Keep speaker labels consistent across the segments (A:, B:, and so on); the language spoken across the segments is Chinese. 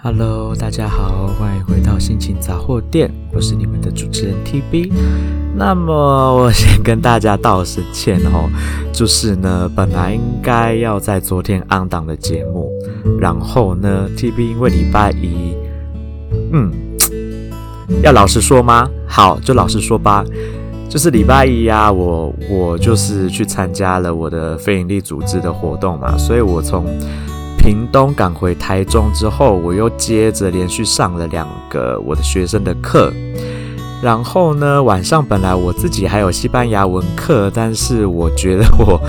A: Hello，大家好，欢迎回到心情杂货店，我是你们的主持人 TB。那么我先跟大家道声歉哦，就是呢，本来应该要在昨天安档的节目，然后呢，TB 因为礼拜一，嗯，要老实说吗？好，就老实说吧，就是礼拜一呀、我我就是去参加了我的非营利组织的活动嘛，所以我从屏东赶回台中之后，我又接着连续上了两个我的学生的课。然后呢，晚上本来我自己还有西班牙文课，但是我觉得我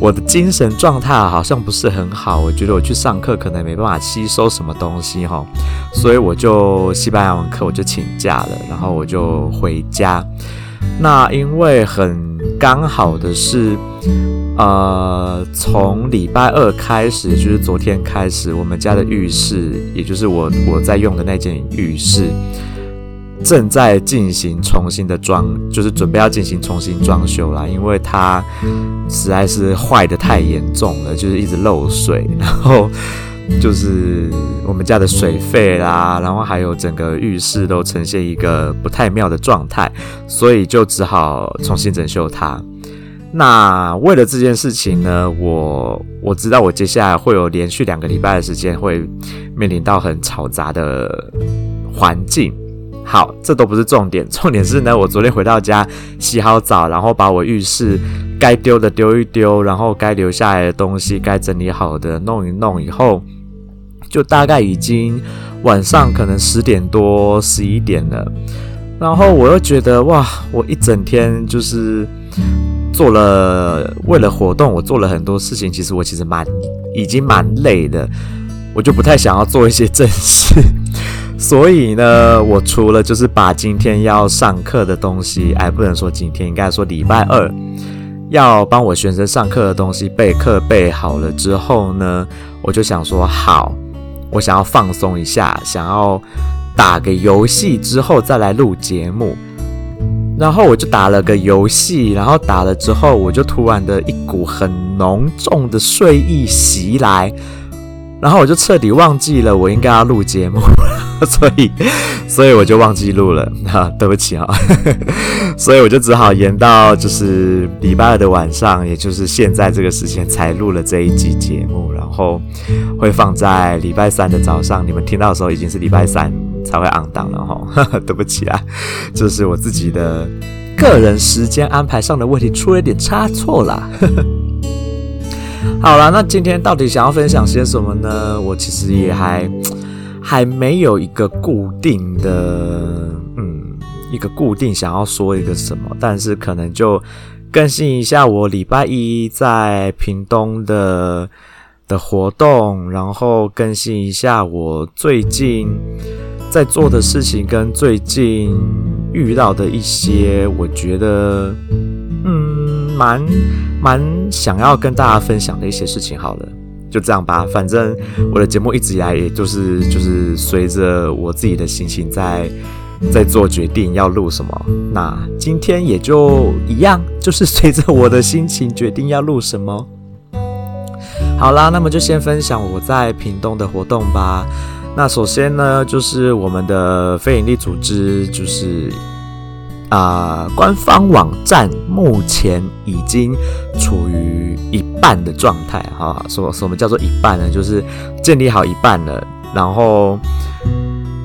A: 我的精神状态好像不是很好，我觉得我去上课可能没办法吸收什么东西哈，所以我就西班牙文课我就请假了，然后我就回家。那因为很刚好的是。呃，从礼拜二开始，就是昨天开始，我们家的浴室，也就是我我在用的那间浴室，正在进行重新的装，就是准备要进行重新装修啦，因为它实在是坏得太严重了，就是一直漏水，然后就是我们家的水费啦，然后还有整个浴室都呈现一个不太妙的状态，所以就只好重新整修它。那为了这件事情呢，我我知道我接下来会有连续两个礼拜的时间会面临到很嘈杂的环境。好，这都不是重点，重点是呢，我昨天回到家洗好澡，然后把我浴室该丢的丢一丢，然后该留下来的东西该整理好的弄一弄以后，就大概已经晚上可能十点多十一点了。然后我又觉得哇，我一整天就是。做了为了活动，我做了很多事情。其实我其实蛮已经蛮累的，我就不太想要做一些正事。所以呢，我除了就是把今天要上课的东西，哎，不能说今天，应该说礼拜二要帮我学生上课的东西备课备好了之后呢，我就想说好，我想要放松一下，想要打个游戏之后再来录节目。然后我就打了个游戏，然后打了之后，我就突然的一股很浓重的睡意袭来，然后我就彻底忘记了我应该要录节目，所以，所以我就忘记录了，哈，对不起啊，所以我就只好延到就是礼拜二的晚上，也就是现在这个时间才录了这一集节目，然后会放在礼拜三的早上，你们听到的时候已经是礼拜三。才会 on 档了哈，对不起啊，这是我自己的个人时间安排上的问题，出了点差错啦。好啦，那今天到底想要分享些什么呢？我其实也还还没有一个固定的，嗯，一个固定想要说一个什么，但是可能就更新一下我礼拜一在屏东的的活动，然后更新一下我最近。在做的事情跟最近遇到的一些，我觉得，嗯，蛮蛮想要跟大家分享的一些事情。好了，就这样吧。反正我的节目一直以来，也就是就是随着我自己的心情在在做决定要录什么。那今天也就一样，就是随着我的心情决定要录什么。好啦，那么就先分享我在屏东的活动吧。那首先呢，就是我们的非营利组织，就是啊、官方网站目前已经处于一半的状态哈。什么什么叫做一半呢？就是建立好一半了，然后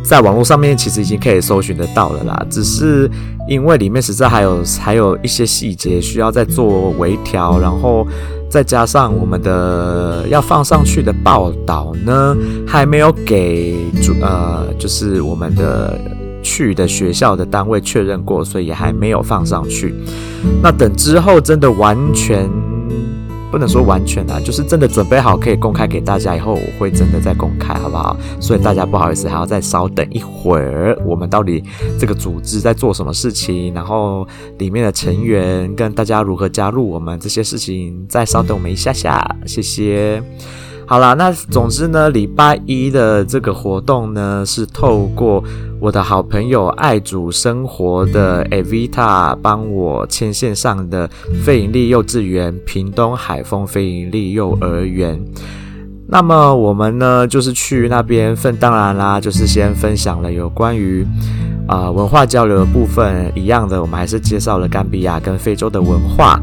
A: 在网络上面其实已经可以搜寻得到了啦。只是因为里面实在还有还有一些细节需要再做微调，然后。再加上我们的要放上去的报道呢，还没有给主呃，就是我们的去的学校的单位确认过，所以还没有放上去。那等之后真的完全。不能说完全啊，就是真的准备好可以公开给大家以后，我会真的再公开，好不好？所以大家不好意思，还要再稍等一会儿。我们到底这个组织在做什么事情？然后里面的成员跟大家如何加入我们这些事情，再稍等我们一下下，谢谢。好啦，那总之呢，礼拜一的这个活动呢，是透过我的好朋友爱主生活的 Evita 帮我牵线上的非营利幼稚园屏东海丰非营利幼儿园。那么我们呢，就是去那边分，当然啦，就是先分享了有关于啊、文化交流的部分，一样的，我们还是介绍了甘比亚跟非洲的文化。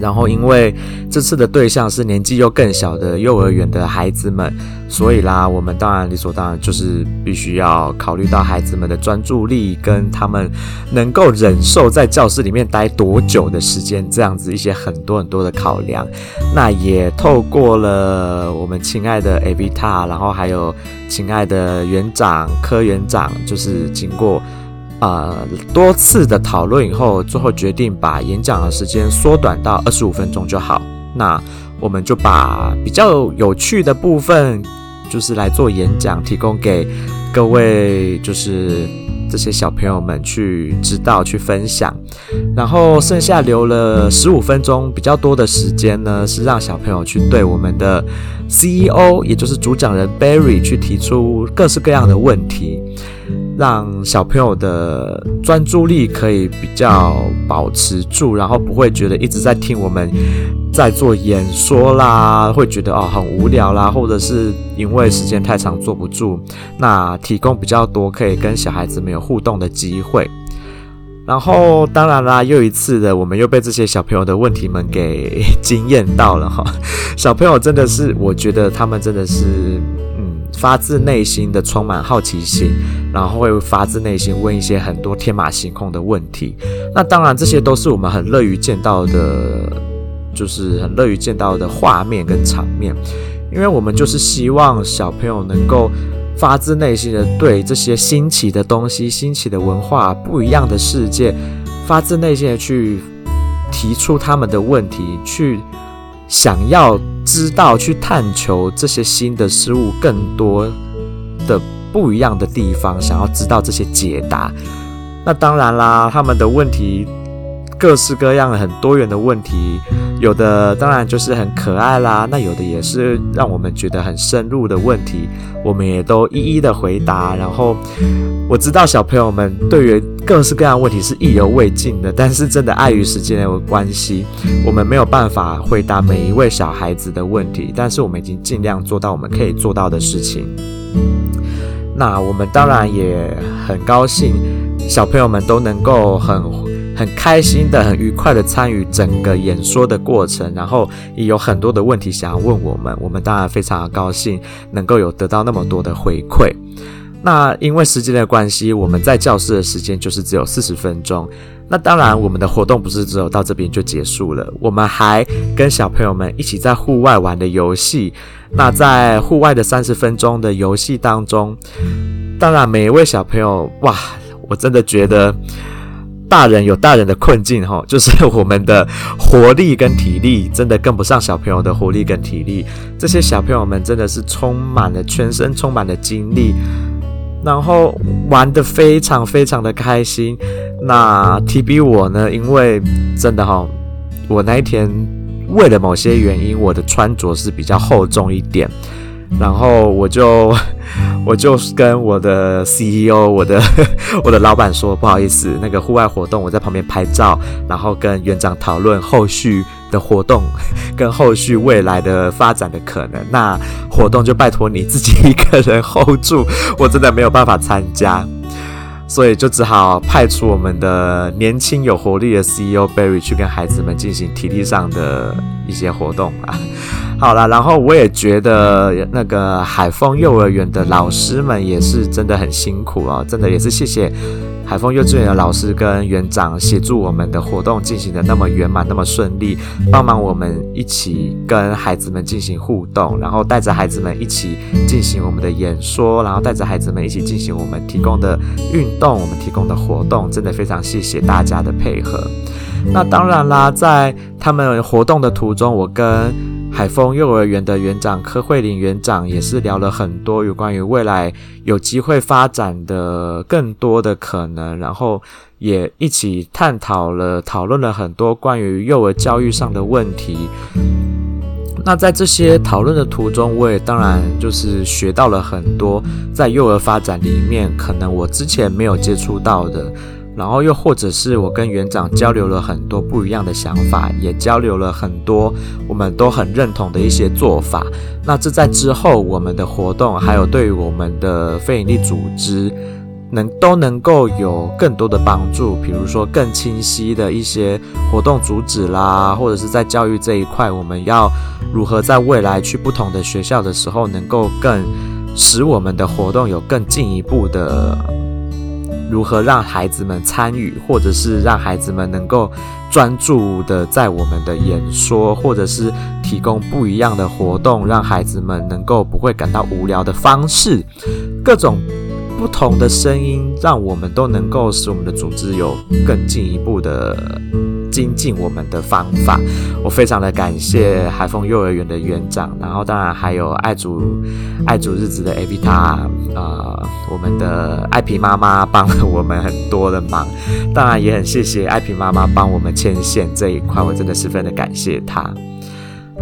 A: 然后，因为这次的对象是年纪又更小的幼儿园的孩子们，所以啦，我们当然理所当然就是必须要考虑到孩子们的专注力跟他们能够忍受在教室里面待多久的时间，这样子一些很多很多的考量。那也透过了我们亲爱的 Avita，然后还有亲爱的园长、柯园长，就是经过。呃，多次的讨论以后，最后决定把演讲的时间缩短到二十五分钟就好。那我们就把比较有趣的部分，就是来做演讲，提供给各位，就是这些小朋友们去知道、去分享。然后剩下留了十五分钟，比较多的时间呢，是让小朋友去对我们的 CEO，也就是主讲人 Barry 去提出各式各样的问题。让小朋友的专注力可以比较保持住，然后不会觉得一直在听我们在做演说啦，会觉得哦很无聊啦，或者是因为时间太长坐不住。那提供比较多可以跟小孩子们有互动的机会。然后当然啦，又一次的我们又被这些小朋友的问题们给 惊艳到了哈。小朋友真的是，我觉得他们真的是。发自内心的充满好奇心，然后会发自内心问一些很多天马行空的问题。那当然，这些都是我们很乐于见到的，就是很乐于见到的画面跟场面。因为我们就是希望小朋友能够发自内心的对这些新奇的东西、新奇的文化、不一样的世界，发自内心的去提出他们的问题，去想要。知道去探求这些新的事物，更多的不一样的地方，想要知道这些解答。那当然啦，他们的问题各式各样、很多元的问题，有的当然就是很可爱啦，那有的也是让我们觉得很深入的问题，我们也都一一的回答。然后我知道小朋友们对于各式各样问题是意犹未尽的，但是真的碍于时间的关系，我们没有办法回答每一位小孩子的问题。但是我们已经尽量做到我们可以做到的事情。那我们当然也很高兴，小朋友们都能够很很开心的、很愉快的参与整个演说的过程，然后也有很多的问题想要问我们。我们当然非常的高兴，能够有得到那么多的回馈。那因为时间的关系，我们在教室的时间就是只有四十分钟。那当然，我们的活动不是只有到这边就结束了，我们还跟小朋友们一起在户外玩的游戏。那在户外的三十分钟的游戏当中，当然每一位小朋友，哇，我真的觉得大人有大人的困境哈，就是我们的活力跟体力真的跟不上小朋友的活力跟体力。这些小朋友们真的是充满了全身充满了精力。然后玩的非常非常的开心。那 TB 我呢？因为真的哈，我那一天为了某些原因，我的穿着是比较厚重一点。然后我就 我就跟我的 CEO，我的 我的老板说，不好意思，那个户外活动我在旁边拍照，然后跟园长讨论后续的活动 跟后续未来的发展的可能。那活动就拜托你自己一个人 hold 住，我真的没有办法参加。所以就只好派出我们的年轻有活力的 CEO Barry 去跟孩子们进行体力上的一些活动啊。好了，然后我也觉得那个海丰幼儿园的老师们也是真的很辛苦啊，真的也是谢谢。海丰幼稚园的老师跟园长协助我们的活动进行的那么圆满、那么顺利，帮忙我们一起跟孩子们进行互动，然后带着孩子们一起进行我们的演说，然后带着孩子们一起进行我们提供的运动、我们提供的活动，真的非常谢谢大家的配合。那当然啦，在他们活动的途中，我跟海丰幼儿园的园长柯慧玲园长也是聊了很多有关于未来有机会发展的更多的可能，然后也一起探讨了、讨论了很多关于幼儿教育上的问题。那在这些讨论的途中，我也当然就是学到了很多在幼儿发展里面可能我之前没有接触到的。然后又或者是我跟园长交流了很多不一样的想法，也交流了很多我们都很认同的一些做法。那这在之后我们的活动，还有对于我们的非营利组织。能都能够有更多的帮助，比如说更清晰的一些活动主旨啦，或者是在教育这一块，我们要如何在未来去不同的学校的时候，能够更使我们的活动有更进一步的，如何让孩子们参与，或者是让孩子们能够专注的在我们的演说，或者是提供不一样的活动，让孩子们能够不会感到无聊的方式，各种。不同的声音，让我们都能够使我们的组织有更进一步的精进我们的方法。我非常的感谢海丰幼儿园的园长，然后当然还有爱煮爱煮日子的 A B 塔，呃，我们的爱萍妈妈帮了我们很多的忙，当然也很谢谢爱萍妈妈帮我们牵线这一块，我真的十分的感谢她。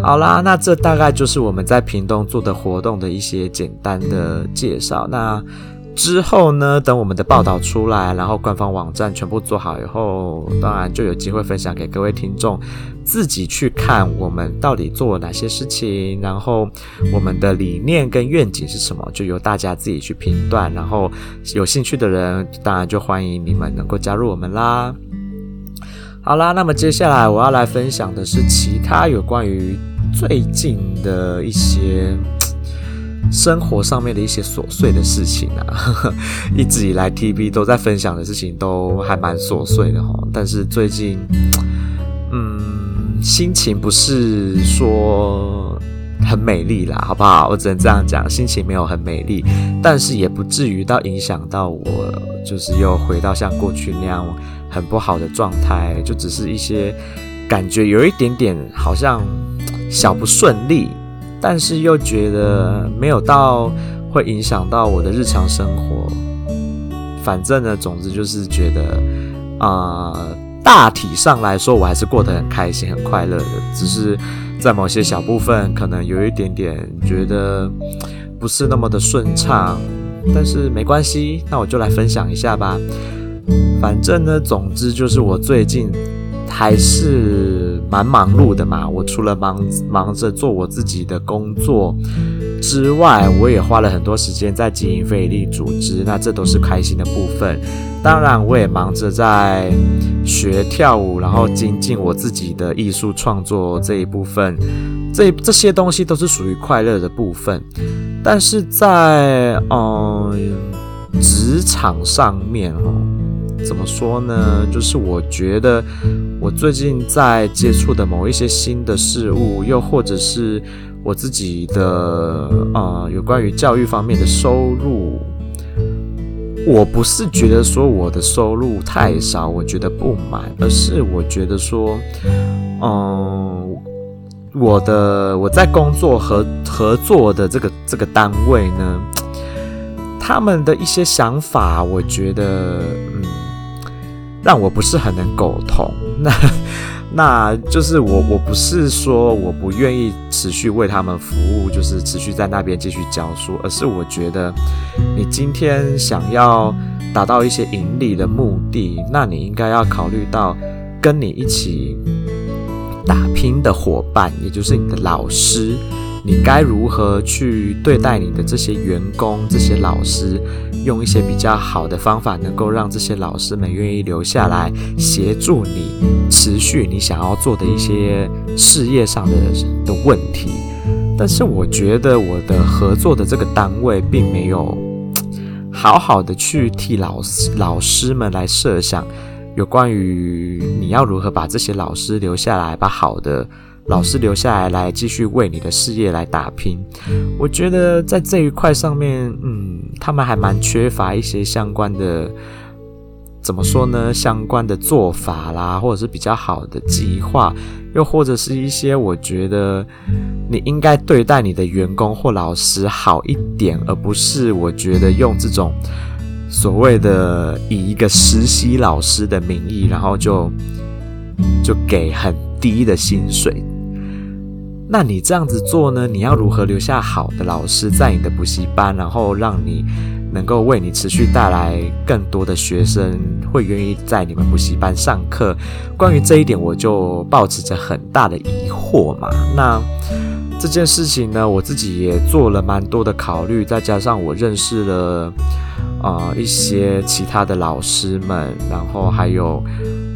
A: 好啦，那这大概就是我们在屏东做的活动的一些简单的介绍。那之后呢，等我们的报道出来，然后官方网站全部做好以后，当然就有机会分享给各位听众，自己去看我们到底做了哪些事情，然后我们的理念跟愿景是什么，就由大家自己去评断。然后有兴趣的人，当然就欢迎你们能够加入我们啦。好啦，那么接下来我要来分享的是其他有关于最近的一些。生活上面的一些琐碎的事情啊，呵呵，一直以来 TB 都在分享的事情都还蛮琐碎的哈。但是最近，嗯，心情不是说很美丽啦，好不好？我只能这样讲，心情没有很美丽，但是也不至于到影响到我，就是又回到像过去那样很不好的状态，就只是一些感觉有一点点好像小不顺利。但是又觉得没有到会影响到我的日常生活，反正呢，总之就是觉得啊、大体上来说我还是过得很开心、很快乐的，只是在某些小部分可能有一点点觉得不是那么的顺畅，但是没关系，那我就来分享一下吧。反正呢，总之就是我最近。还是蛮忙碌的嘛。我除了忙忙着做我自己的工作之外，我也花了很多时间在经营非营利组织。那这都是开心的部分。当然，我也忙着在学跳舞，然后精进我自己的艺术创作这一部分。这这些东西都是属于快乐的部分。但是在嗯职场上面哦。怎么说呢？就是我觉得我最近在接触的某一些新的事物，又或者是我自己的呃有关于教育方面的收入，我不是觉得说我的收入太少，我觉得不满，而是我觉得说，嗯、呃，我的我在工作和合作的这个这个单位呢，他们的一些想法，我觉得嗯。让我不是很能苟同，那那就是我我不是说我不愿意持续为他们服务，就是持续在那边继续教书，而是我觉得你今天想要达到一些盈利的目的，那你应该要考虑到跟你一起打拼的伙伴，也就是你的老师。你该如何去对待你的这些员工、这些老师，用一些比较好的方法，能够让这些老师们愿意留下来协助你持续你想要做的一些事业上的的问题。但是我觉得我的合作的这个单位并没有好好的去替老师老师们来设想，有关于你要如何把这些老师留下来，把好的。老师留下来，来继续为你的事业来打拼。我觉得在这一块上面，嗯，他们还蛮缺乏一些相关的，怎么说呢？相关的做法啦，或者是比较好的计划，又或者是一些我觉得你应该对待你的员工或老师好一点，而不是我觉得用这种所谓的以一个实习老师的名义，然后就就给很低的薪水。那你这样子做呢？你要如何留下好的老师在你的补习班，然后让你能够为你持续带来更多的学生会愿意在你们补习班上课。关于这一点，我就抱持着很大的疑惑嘛。那这件事情呢，我自己也做了蛮多的考虑，再加上我认识了啊、一些其他的老师们，然后还有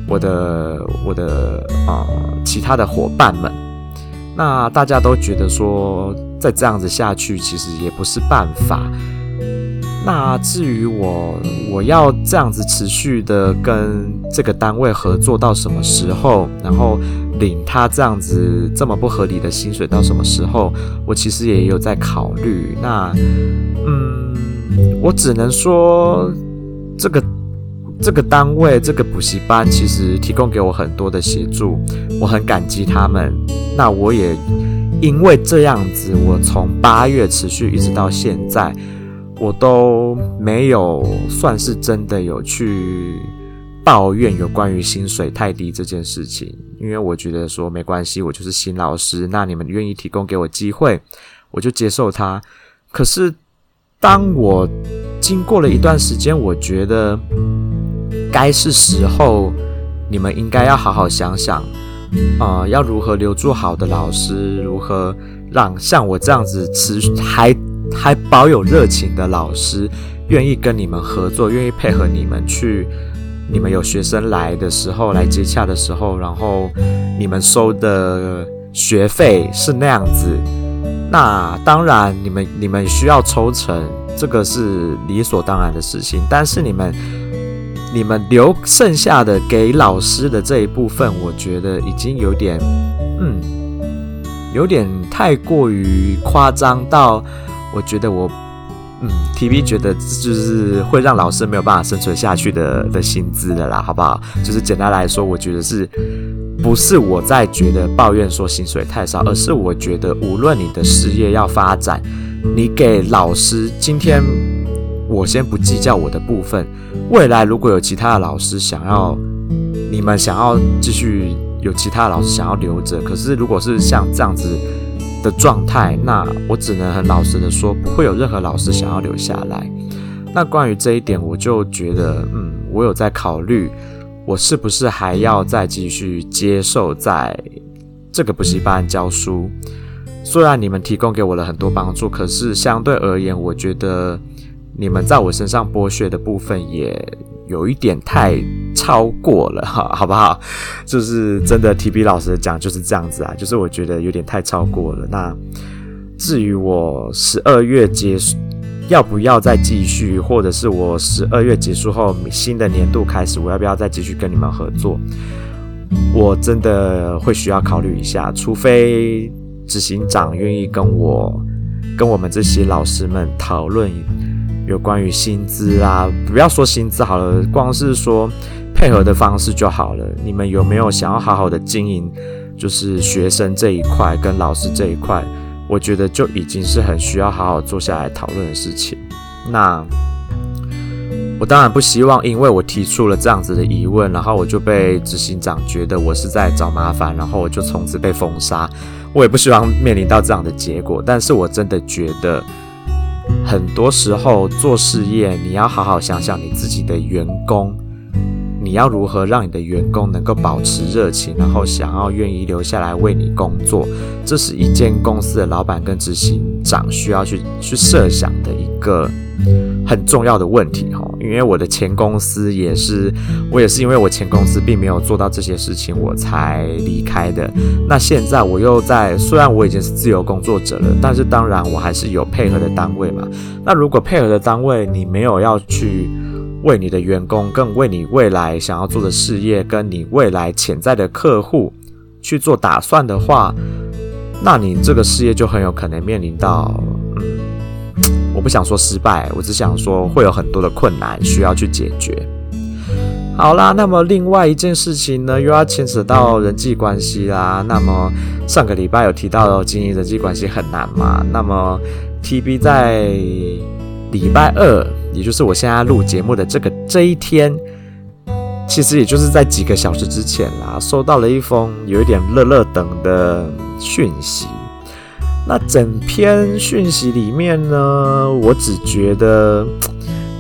A: 我的我的啊、其他的伙伴们，那大家都觉得说，再这样子下去，其实也不是办法。那至于我，我要这样子持续的跟这个单位合作到什么时候，然后领他这样子这么不合理的薪水到什么时候，我其实也有在考虑。那，嗯，我只能说，这个这个单位这个补习班其实提供给我很多的协助，我很感激他们。那我也因为这样子，我从八月持续一直到现在。我都没有算是真的有去抱怨有关于薪水太低这件事情，因为我觉得说没关系，我就是新老师，那你们愿意提供给我机会，我就接受它。可是当我经过了一段时间，我觉得该是时候，你们应该要好好想想，啊、呃，要如何留住好的老师，如何让像我这样子持还。还保有热情的老师，愿意跟你们合作，愿意配合你们去，你们有学生来的时候，来接洽的时候，然后你们收的学费是那样子，那当然你们你们需要抽成，这个是理所当然的事情。但是你们你们留剩下的给老师的这一部分，我觉得已经有点，嗯，有点太过于夸张到。我觉得我，嗯，TV 觉得就是会让老师没有办法生存下去的的薪资的啦，好不好？就是简单来说，我觉得是不是我在觉得抱怨说薪水太少，而是我觉得无论你的事业要发展，你给老师今天，我先不计较我的部分，未来如果有其他的老师想要，你们想要继续有其他的老师想要留着，可是如果是像这样子。的状态，那我只能很老实的说，不会有任何老师想要留下来。那关于这一点，我就觉得，嗯，我有在考虑，我是不是还要再继续接受在这个补习班教书？虽然你们提供给我了很多帮助，可是相对而言，我觉得你们在我身上剥削的部分也。有一点太超过了哈，好不好？就是真的，TB 老实讲就是这样子啊，就是我觉得有点太超过了。那至于我十二月结束要不要再继续，或者是我十二月结束后新的年度开始，我要不要再继续跟你们合作？我真的会需要考虑一下，除非执行长愿意跟我跟我们这些老师们讨论。有关于薪资啊，不要说薪资好了，光是说配合的方式就好了。你们有没有想要好好的经营，就是学生这一块跟老师这一块，我觉得就已经是很需要好好坐下来讨论的事情。那我当然不希望，因为我提出了这样子的疑问，然后我就被执行长觉得我是在找麻烦，然后我就从此被封杀。我也不希望面临到这样的结果，但是我真的觉得。很多时候做事业，你要好好想想你自己的员工，你要如何让你的员工能够保持热情，然后想要愿意留下来为你工作，这是一间公司的老板跟执行长需要去去设想的个很重要的问题哈。因为我的前公司也是，我也是因为我前公司并没有做到这些事情，我才离开的。那现在我又在，虽然我已经是自由工作者了，但是当然我还是有配合的单位嘛。那如果配合的单位你没有要去为你的员工，更为你未来想要做的事业，跟你未来潜在的客户去做打算的话，那你这个事业就很有可能面临到。不想说失败，我只想说会有很多的困难需要去解决。好啦，那么另外一件事情呢，又要牵扯到人际关系啦。那么上个礼拜有提到经营人际关系很难嘛？那么 TB 在礼拜二，也就是我现在录节目的这个这一天，其实也就是在几个小时之前啦，收到了一封有一点热热等的讯息。那整篇讯息里面呢，我只觉得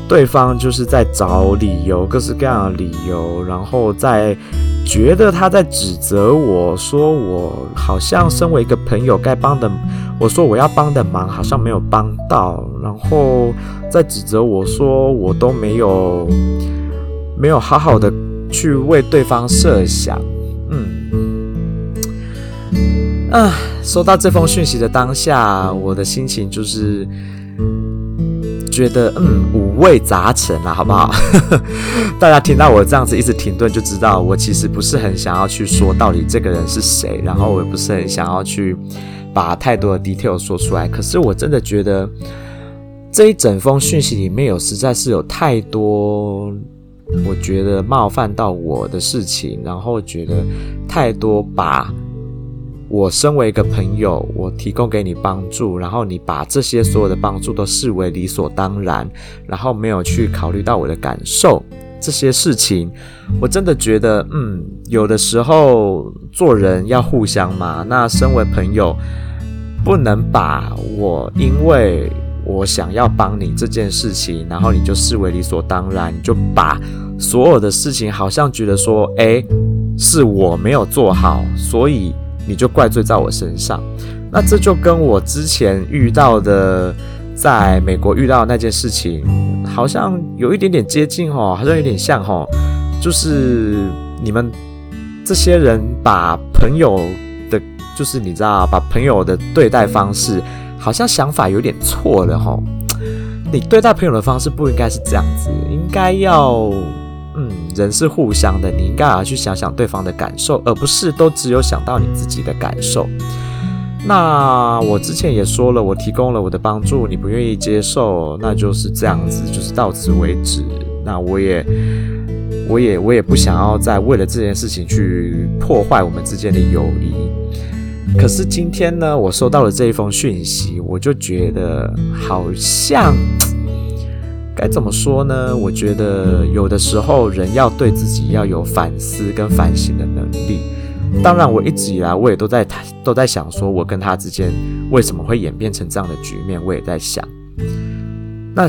A: 对方就是在找理由，各式各样的理由，然后在觉得他在指责我说我好像身为一个朋友该帮的，我说我要帮的忙好像没有帮到，然后在指责我说我都没有没有好好的去为对方设想，嗯，啊。收到这封讯息的当下，我的心情就是觉得嗯五味杂陈啦，好不好？大家听到我这样子一直停顿，就知道我其实不是很想要去说到底这个人是谁，然后我也不是很想要去把太多的 detail 说出来。可是我真的觉得这一整封讯息里面有实在是有太多我觉得冒犯到我的事情，然后觉得太多把。我身为一个朋友，我提供给你帮助，然后你把这些所有的帮助都视为理所当然，然后没有去考虑到我的感受，这些事情，我真的觉得，嗯，有的时候做人要互相嘛。那身为朋友，不能把我因为我想要帮你这件事情，然后你就视为理所当然，你就把所有的事情好像觉得说，诶，是我没有做好，所以。你就怪罪在我身上，那这就跟我之前遇到的，在美国遇到的那件事情，好像有一点点接近哦，好像有点像哦，就是你们这些人把朋友的，就是你知道，把朋友的对待方式，好像想法有点错了哦。你对待朋友的方式不应该是这样子，应该要。嗯，人是互相的，你应该要去想想对方的感受，而不是都只有想到你自己的感受。那我之前也说了，我提供了我的帮助，你不愿意接受，那就是这样子，就是到此为止。那我也，我也，我也不想要再为了这件事情去破坏我们之间的友谊。可是今天呢，我收到了这一封讯息，我就觉得好像。该怎么说呢？我觉得有的时候人要对自己要有反思跟反省的能力。当然，我一直以来我也都在，都在想说，我跟他之间为什么会演变成这样的局面？我也在想。那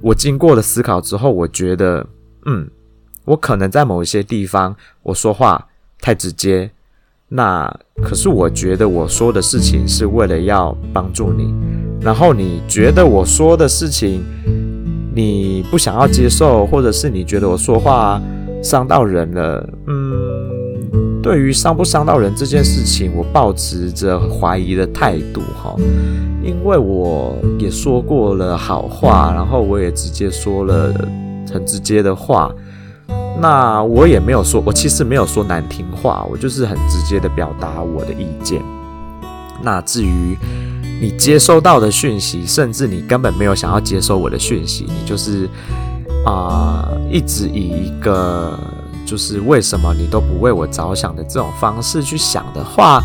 A: 我经过了思考之后，我觉得，嗯，我可能在某一些地方我说话太直接。那可是我觉得我说的事情是为了要帮助你，然后你觉得我说的事情。你不想要接受，或者是你觉得我说话伤到人了，嗯，对于伤不伤到人这件事情，我抱持着怀疑的态度哈，因为我也说过了好话，然后我也直接说了很直接的话，那我也没有说，我其实没有说难听话，我就是很直接的表达我的意见。那至于。你接收到的讯息，甚至你根本没有想要接收我的讯息，你就是啊、一直以一个就是为什么你都不为我着想的这种方式去想的话，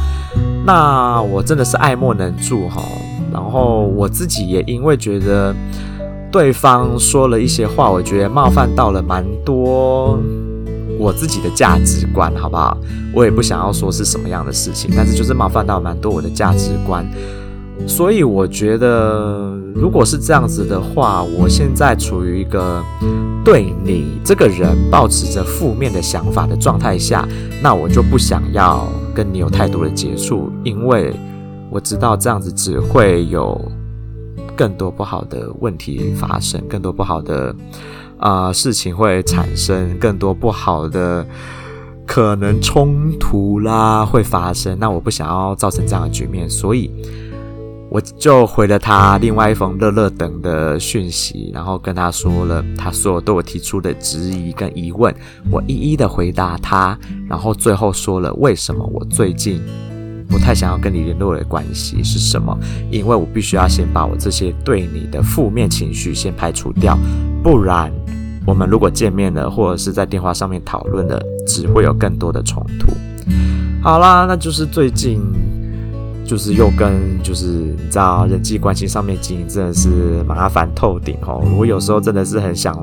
A: 那我真的是爱莫能助哈。然后我自己也因为觉得对方说了一些话，我觉得冒犯到了蛮多我自己的价值观，好不好？我也不想要说是什么样的事情，但是就是冒犯到蛮多我的价值观。所以我觉得，如果是这样子的话，我现在处于一个对你这个人抱持着负面的想法的状态下，那我就不想要跟你有太多的接触，因为我知道这样子只会有更多不好的问题发生，更多不好的啊、事情会产生，更多不好的可能冲突啦会发生。那我不想要造成这样的局面，所以。我就回了他另外一封乐乐等的讯息，然后跟他说了他所有对我提出的质疑跟疑问，我一一的回答他，然后最后说了为什么我最近不太想要跟你联络的关系是什么，因为我必须要先把我这些对你的负面情绪先排除掉，不然我们如果见面了或者是在电话上面讨论了，只会有更多的冲突。好啦，那就是最近。就是又跟就是你知道人际关系上面经营真的是麻烦透顶哦。我有时候真的是很想，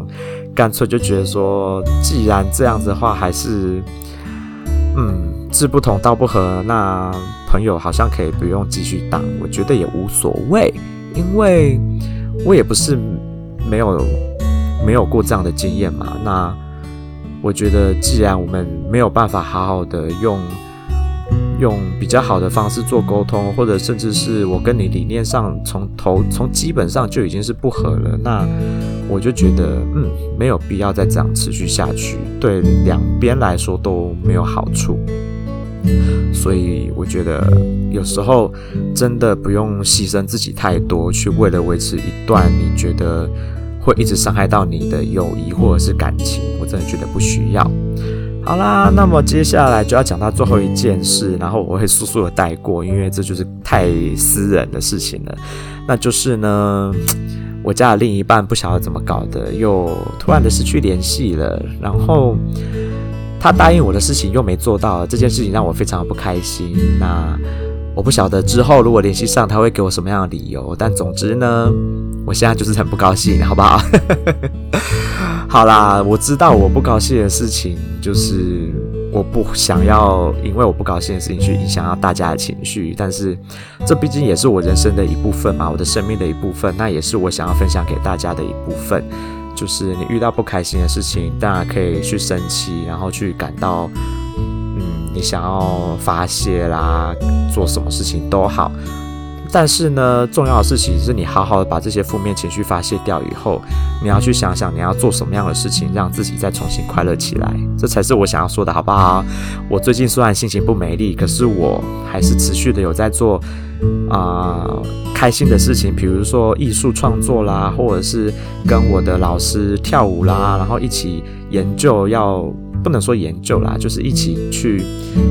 A: 干脆就觉得说，既然这样子的话，还是嗯志不同道不合，那朋友好像可以不用继续当，我觉得也无所谓，因为我也不是没有没有过这样的经验嘛。那我觉得，既然我们没有办法好好的用用比较好的方式做沟通，或者甚至是我跟你理念上从头从基本上就已经是不合了，那我就觉得，嗯，没有必要再这样持续下去，对两边来说都没有好处。所以我觉得有时候真的不用牺牲自己太多，去为了维持一段你觉得会一直伤害到你的友谊或者是感情，我真的觉得不需要。好啦，那么接下来就要讲到最后一件事，然后我会速速的带过，因为这就是太私人的事情了。那就是呢，我家的另一半不晓得怎么搞的，又突然的失去联系了，然后。他答应我的事情又没做到，这件事情让我非常不开心。那我不晓得之后如果联系上，他会给我什么样的理由。但总之呢，我现在就是很不高兴，好不好？好啦，我知道我不高兴的事情，就是我不想要因为我不高兴的事情去影响到大家的情绪。但是这毕竟也是我人生的一部分嘛，我的生命的一部分，那也是我想要分享给大家的一部分。就是你遇到不开心的事情，当然可以去生气，然后去感到，嗯，你想要发泄啦，做什么事情都好。但是呢，重要的事情是你好好的把这些负面情绪发泄掉以后，你要去想想你要做什么样的事情，让自己再重新快乐起来。这才是我想要说的，好不好？我最近虽然心情不美丽，可是我还是持续的有在做啊、开心的事情，比如说艺术创作啦，或者是跟我的老师跳舞啦，然后一起研究要。不能说研究啦，就是一起去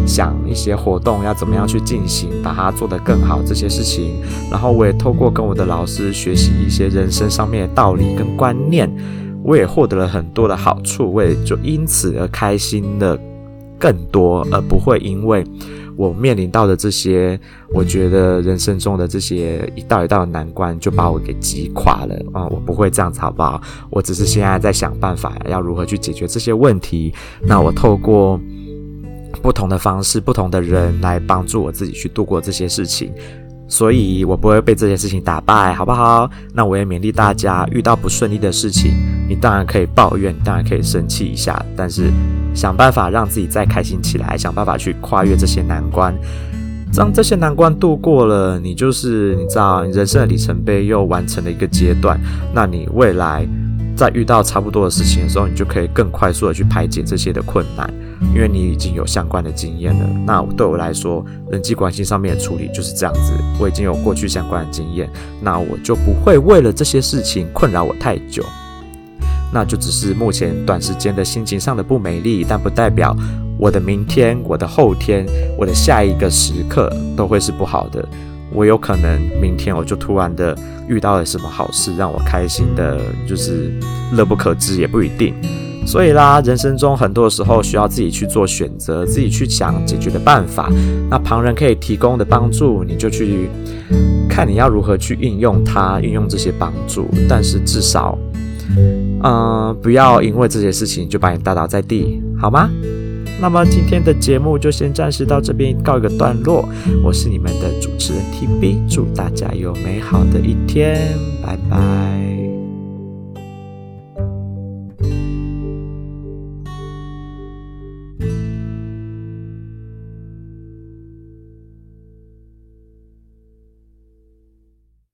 A: 想一些活动要怎么样去进行，把它做得更好这些事情。然后我也透过跟我的老师学习一些人生上面的道理跟观念，我也获得了很多的好处，我也就因此而开心的更多，而不会因为。我面临到的这些，我觉得人生中的这些一道一道的难关，就把我给击垮了啊！我不会这样子，好不好？我只是现在在想办法，要如何去解决这些问题。那我透过不同的方式、不同的人来帮助我自己去度过这些事情。所以我不会被这件事情打败，好不好？那我也勉励大家，遇到不顺利的事情，你当然可以抱怨，当然可以生气一下，但是想办法让自己再开心起来，想办法去跨越这些难关。当这些难关度过了，你就是你知道，人生的里程碑又完成了一个阶段。那你未来在遇到差不多的事情的时候，你就可以更快速的去排解这些的困难。因为你已经有相关的经验了，那对我来说，人际关系上面的处理就是这样子。我已经有过去相关的经验，那我就不会为了这些事情困扰我太久。那就只是目前短时间的心情上的不美丽，但不代表我的明天、我的后天、我的下一个时刻都会是不好的。我有可能明天我就突然的遇到了什么好事，让我开心的，就是乐不可支，也不一定。所以啦，人生中很多时候需要自己去做选择，自己去想解决的办法。那旁人可以提供的帮助，你就去看你要如何去运用它，运用这些帮助。但是至少，嗯、不要因为这些事情就把你打倒在地，好吗？那么今天的节目就先暂时到这边告一个段落。我是你们的主持人 TB，祝大家有美好的一天，拜拜。